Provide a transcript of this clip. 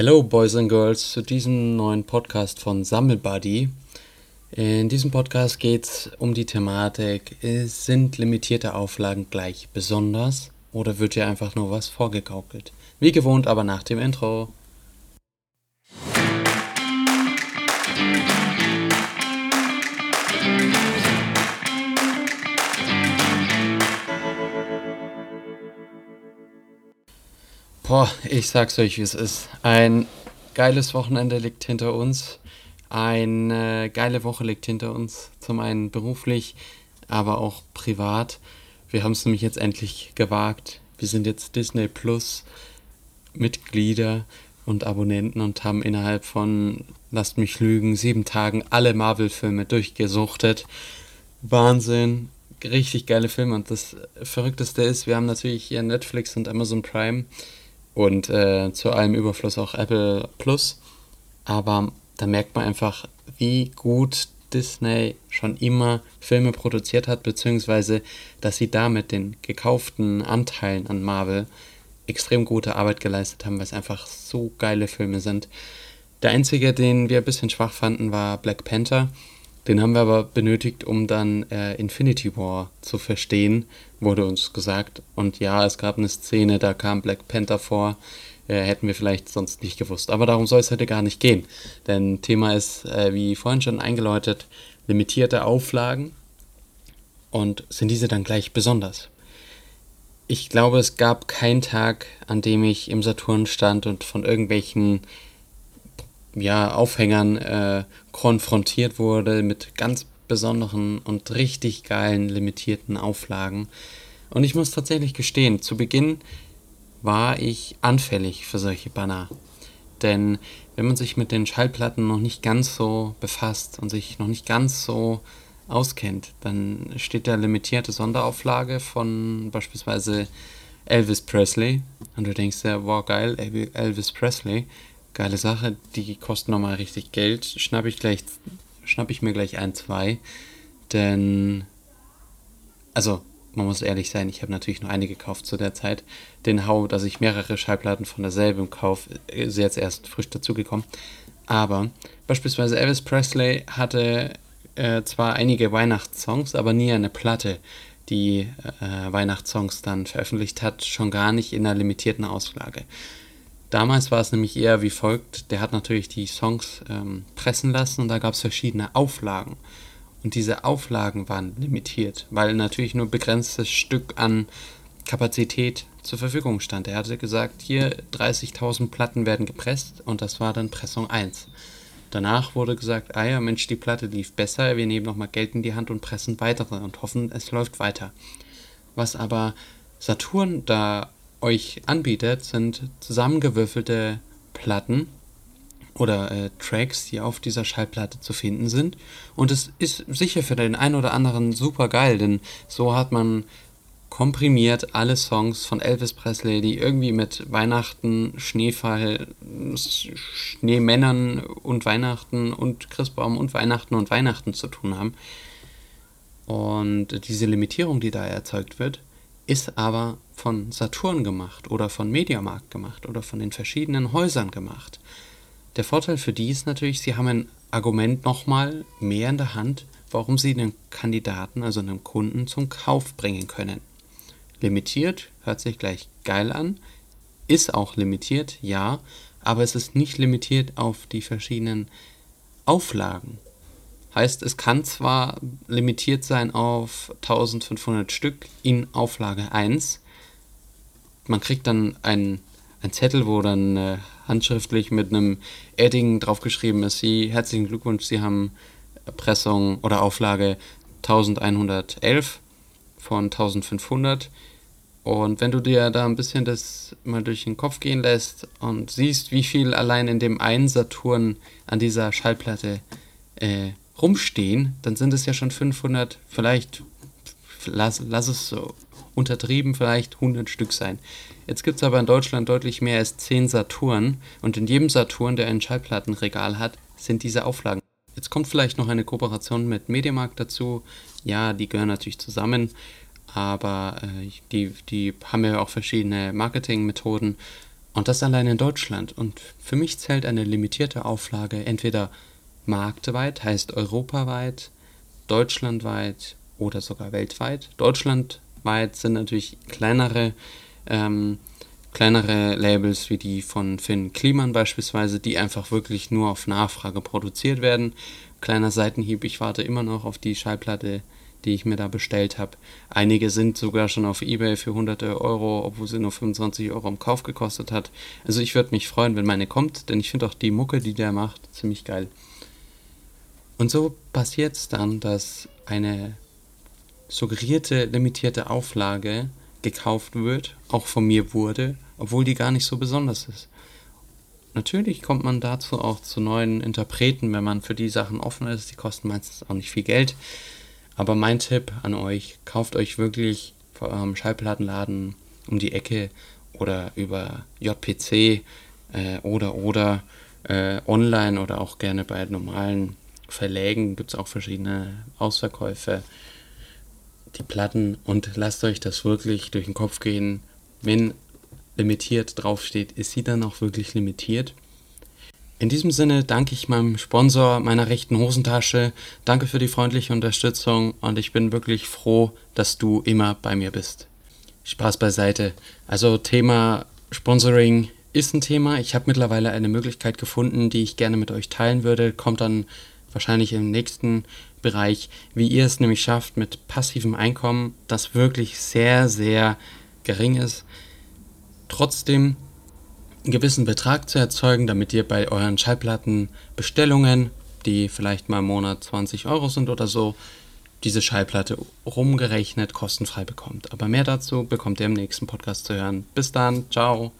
Hello Boys and Girls zu diesem neuen Podcast von Sammelbuddy. In diesem Podcast geht es um die Thematik, sind limitierte Auflagen gleich besonders oder wird dir einfach nur was vorgegaukelt? Wie gewohnt aber nach dem Intro. Boah, ich sag's euch, wie es ist. Ein geiles Wochenende liegt hinter uns. Eine geile Woche liegt hinter uns. Zum einen beruflich, aber auch privat. Wir haben es nämlich jetzt endlich gewagt. Wir sind jetzt Disney Plus Mitglieder und Abonnenten und haben innerhalb von, lasst mich lügen, sieben Tagen alle Marvel-Filme durchgesuchtet. Wahnsinn, richtig geile Filme. Und das Verrückteste ist, wir haben natürlich hier Netflix und Amazon Prime und äh, zu allem Überfluss auch Apple Plus. Aber da merkt man einfach, wie gut Disney schon immer Filme produziert hat, beziehungsweise dass sie damit den gekauften Anteilen an Marvel extrem gute Arbeit geleistet haben, weil es einfach so geile Filme sind. Der einzige, den wir ein bisschen schwach fanden, war Black Panther. Den haben wir aber benötigt, um dann äh, Infinity War zu verstehen, wurde uns gesagt. Und ja, es gab eine Szene, da kam Black Panther vor. Äh, hätten wir vielleicht sonst nicht gewusst. Aber darum soll es heute gar nicht gehen. Denn Thema ist, äh, wie vorhin schon eingeläutet, limitierte Auflagen. Und sind diese dann gleich besonders? Ich glaube, es gab keinen Tag, an dem ich im Saturn stand und von irgendwelchen ja, Aufhängern äh, konfrontiert wurde mit ganz besonderen und richtig geilen limitierten Auflagen. Und ich muss tatsächlich gestehen, zu Beginn war ich anfällig für solche Banner. Denn wenn man sich mit den Schallplatten noch nicht ganz so befasst und sich noch nicht ganz so auskennt, dann steht da limitierte Sonderauflage von beispielsweise Elvis Presley. Und du denkst ja, wow, geil, Elvis Presley geile Sache, die kosten nochmal richtig Geld. Schnapp ich gleich, schnapp ich mir gleich ein, zwei. Denn, also, man muss ehrlich sein, ich habe natürlich nur eine gekauft zu der Zeit. Den Hau, dass ich mehrere Schallplatten von derselben kaufe, ist jetzt erst frisch dazugekommen. Aber beispielsweise Elvis Presley hatte äh, zwar einige Weihnachtssongs, aber nie eine Platte, die äh, Weihnachtssongs dann veröffentlicht hat, schon gar nicht in einer limitierten Auslage. Damals war es nämlich eher wie folgt: Der hat natürlich die Songs ähm, pressen lassen und da gab es verschiedene Auflagen. Und diese Auflagen waren limitiert, weil natürlich nur begrenztes Stück an Kapazität zur Verfügung stand. Er hatte gesagt, hier 30.000 Platten werden gepresst und das war dann Pressung 1. Danach wurde gesagt, ah ja, Mensch, die Platte lief besser, wir nehmen nochmal Geld in die Hand und pressen weitere und hoffen, es läuft weiter. Was aber Saturn da euch anbietet, sind zusammengewürfelte Platten oder äh, Tracks, die auf dieser Schallplatte zu finden sind. Und es ist sicher für den einen oder anderen super geil, denn so hat man komprimiert alle Songs von Elvis Presley, die irgendwie mit Weihnachten, Schneefall, Schneemännern und Weihnachten und Christbaum und Weihnachten und Weihnachten zu tun haben. Und diese Limitierung, die da erzeugt wird, ist aber von Saturn gemacht oder von Mediamarkt gemacht oder von den verschiedenen Häusern gemacht. Der Vorteil für die ist natürlich, sie haben ein Argument nochmal mehr in der Hand, warum sie den Kandidaten, also einem Kunden, zum Kauf bringen können. Limitiert hört sich gleich geil an, ist auch limitiert, ja, aber es ist nicht limitiert auf die verschiedenen Auflagen. Heißt, es kann zwar limitiert sein auf 1500 Stück in Auflage 1. Man kriegt dann einen, einen Zettel, wo dann äh, handschriftlich mit einem Edding draufgeschrieben ist, Sie, herzlichen Glückwunsch, Sie haben Pressung oder Auflage 1111 von 1500. Und wenn du dir da ein bisschen das mal durch den Kopf gehen lässt und siehst, wie viel allein in dem einen Saturn an dieser Schallplatte äh, rumstehen, dann sind es ja schon 500, vielleicht, lass, lass es so untertrieben, vielleicht 100 Stück sein. Jetzt gibt es aber in Deutschland deutlich mehr als 10 Saturn und in jedem Saturn, der ein Schallplattenregal hat, sind diese Auflagen. Jetzt kommt vielleicht noch eine Kooperation mit Mediamarkt dazu. Ja, die gehören natürlich zusammen, aber äh, die, die haben ja auch verschiedene Marketingmethoden Und das allein in Deutschland. Und für mich zählt eine limitierte Auflage entweder marktweit, heißt europaweit, deutschlandweit oder sogar weltweit. Deutschlandweit sind natürlich kleinere, ähm, kleinere Labels wie die von Finn Kliman beispielsweise, die einfach wirklich nur auf Nachfrage produziert werden. Kleiner Seitenhieb, ich warte immer noch auf die Schallplatte die ich mir da bestellt habe. Einige sind sogar schon auf Ebay für hunderte Euro, obwohl sie nur 25 Euro im Kauf gekostet hat. Also ich würde mich freuen, wenn meine kommt, denn ich finde auch die Mucke, die der macht, ziemlich geil. Und so passiert es dann, dass eine suggerierte limitierte Auflage gekauft wird, auch von mir wurde, obwohl die gar nicht so besonders ist. Natürlich kommt man dazu auch zu neuen Interpreten, wenn man für die Sachen offen ist. Die kosten meistens auch nicht viel Geld. Aber mein Tipp an euch, kauft euch wirklich vor eurem Schallplattenladen um die Ecke oder über JPC äh, oder oder äh, online oder auch gerne bei normalen Verlägen gibt es auch verschiedene Ausverkäufe. Die Platten und lasst euch das wirklich durch den Kopf gehen. Wenn limitiert draufsteht, ist sie dann auch wirklich limitiert? In diesem Sinne danke ich meinem Sponsor meiner rechten Hosentasche. Danke für die freundliche Unterstützung und ich bin wirklich froh, dass du immer bei mir bist. Spaß beiseite. Also Thema Sponsoring ist ein Thema. Ich habe mittlerweile eine Möglichkeit gefunden, die ich gerne mit euch teilen würde. Kommt dann wahrscheinlich im nächsten Bereich, wie ihr es nämlich schafft mit passivem Einkommen, das wirklich sehr, sehr gering ist. Trotzdem einen gewissen Betrag zu erzeugen, damit ihr bei euren Schallplattenbestellungen, die vielleicht mal im Monat 20 Euro sind oder so, diese Schallplatte rumgerechnet kostenfrei bekommt. Aber mehr dazu bekommt ihr im nächsten Podcast zu hören. Bis dann, ciao.